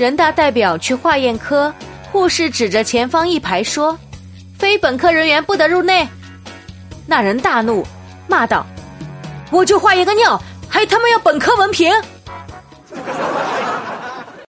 人大代表去化验科护士指着前方一排说非本科人员不得入内。那人大怒骂道我就化验个尿还他妈要本科文凭？